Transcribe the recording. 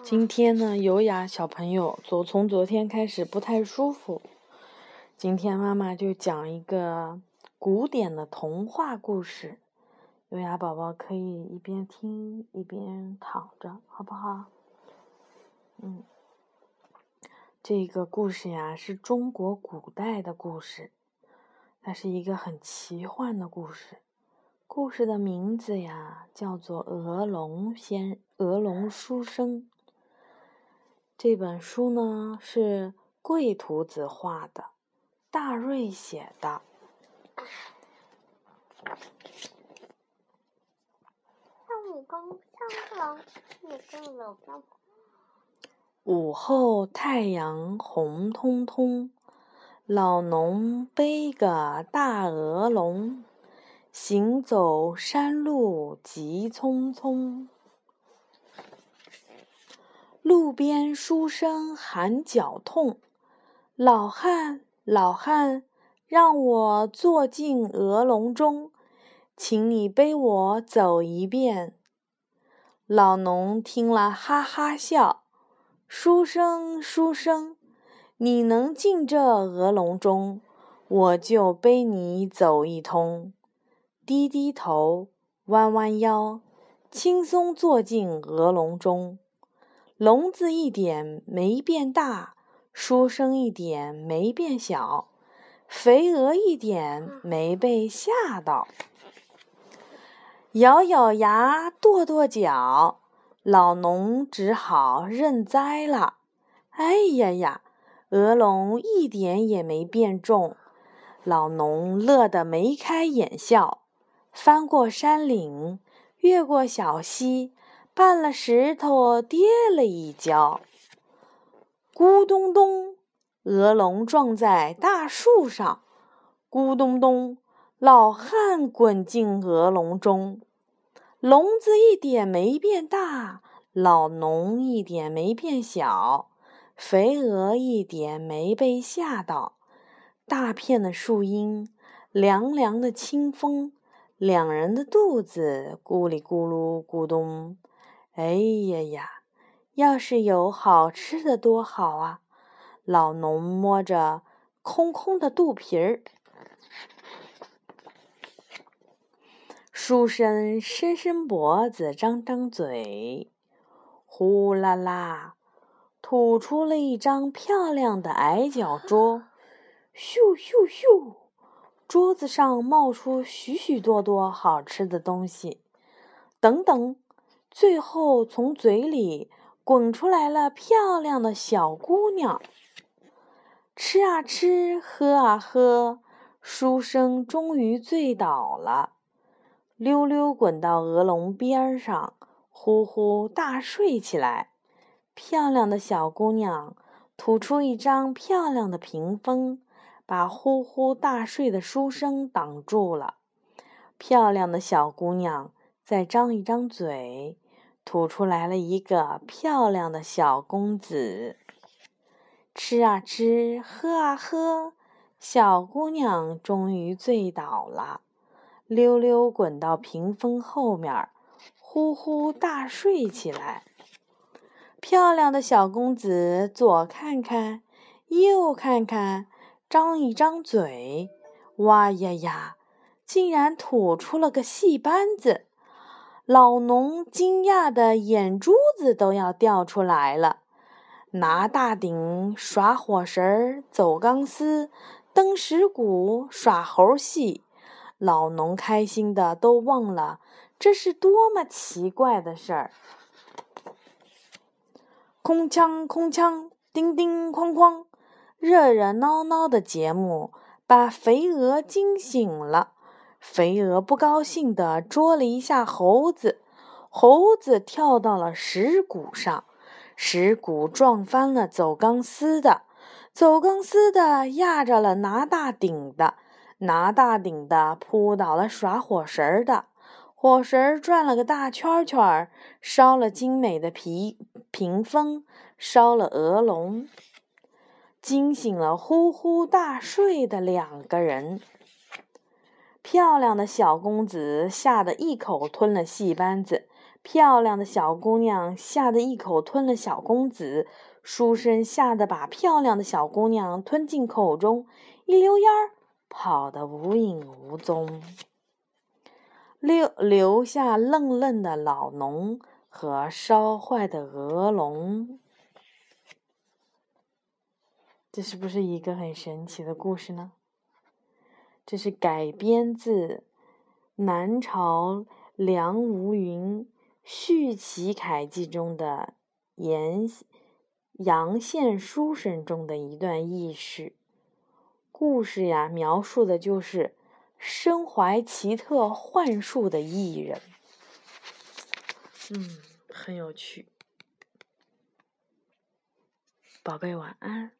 今天呢，优雅小朋友昨从昨天开始不太舒服，今天妈妈就讲一个古典的童话故事，优雅宝宝可以一边听一边躺着，好不好？嗯，这个故事呀是中国古代的故事，它是一个很奇幻的故事。故事的名字呀叫做《鹅龙先鹅龙书生》。这本书呢是贵图子画的，大瑞写的。午后太阳红彤彤，老农背个大鹅笼，行走山路急匆匆。路边书生喊脚痛，老汉，老汉，让我坐进鹅笼中，请你背我走一遍。老农听了哈哈笑，书生，书生，你能进这鹅笼中，我就背你走一通。低低头，弯弯腰，轻松坐进鹅笼中。笼子一点没变大，书生一点没变小，肥鹅一点没被吓到。咬咬牙，跺跺脚，老农只好认栽了。哎呀呀，鹅笼一点也没变重，老农乐得眉开眼笑，翻过山岭，越过小溪。绊了石头，跌了一跤，咕咚咚，鹅笼撞在大树上，咕咚咚，老汉滚进鹅笼中，笼子一点没变大，老农一点没变小，肥鹅一点没被吓到，大片的树荫，凉凉的清风，两人的肚子咕里咕噜咕咚。哎呀呀！要是有好吃的多好啊！老农摸着空空的肚皮儿，书生伸伸脖子，张张嘴，呼啦啦，吐出了一张漂亮的矮脚桌。咻咻咻，桌子上冒出许许多多好吃的东西。等等。最后，从嘴里滚出来了漂亮的小姑娘。吃啊吃，喝啊喝，书生终于醉倒了，溜溜滚到鹅笼边上，呼呼大睡起来。漂亮的小姑娘吐出一张漂亮的屏风，把呼呼大睡的书生挡住了。漂亮的小姑娘再张一张嘴。吐出来了一个漂亮的小公子，吃啊吃，喝啊喝，小姑娘终于醉倒了，溜溜滚到屏风后面，呼呼大睡起来。漂亮的小公子左看看，右看看，张一张嘴，哇呀呀，竟然吐出了个戏班子。老农惊讶的眼珠子都要掉出来了，拿大顶耍火绳儿，走钢丝，蹬石鼓，耍猴戏。老农开心的都忘了这是多么奇怪的事儿。空腔空腔，叮叮哐哐，热热闹闹的节目把肥鹅惊醒了。肥鹅不高兴地捉了一下猴子，猴子跳到了石鼓上，石鼓撞翻了走钢丝的，走钢丝的压着了拿大顶的，拿大顶的扑倒了耍火绳的，火绳转了个大圈圈，烧了精美的皮屏风，烧了鹅笼，惊醒了呼呼大睡的两个人。漂亮的小公子吓得一口吞了戏班子，漂亮的小姑娘吓得一口吞了小公子，书生吓得把漂亮的小姑娘吞进口中，一溜烟儿跑得无影无踪，留留下愣愣的老农和烧坏的鹅笼。这是不是一个很神奇的故事呢？这是改编自南朝梁无云。《续齐楷记》中的杨杨宪书生中的一段轶事，故事呀，描述的就是身怀奇特幻术的艺人。嗯，很有趣。宝贝，晚安。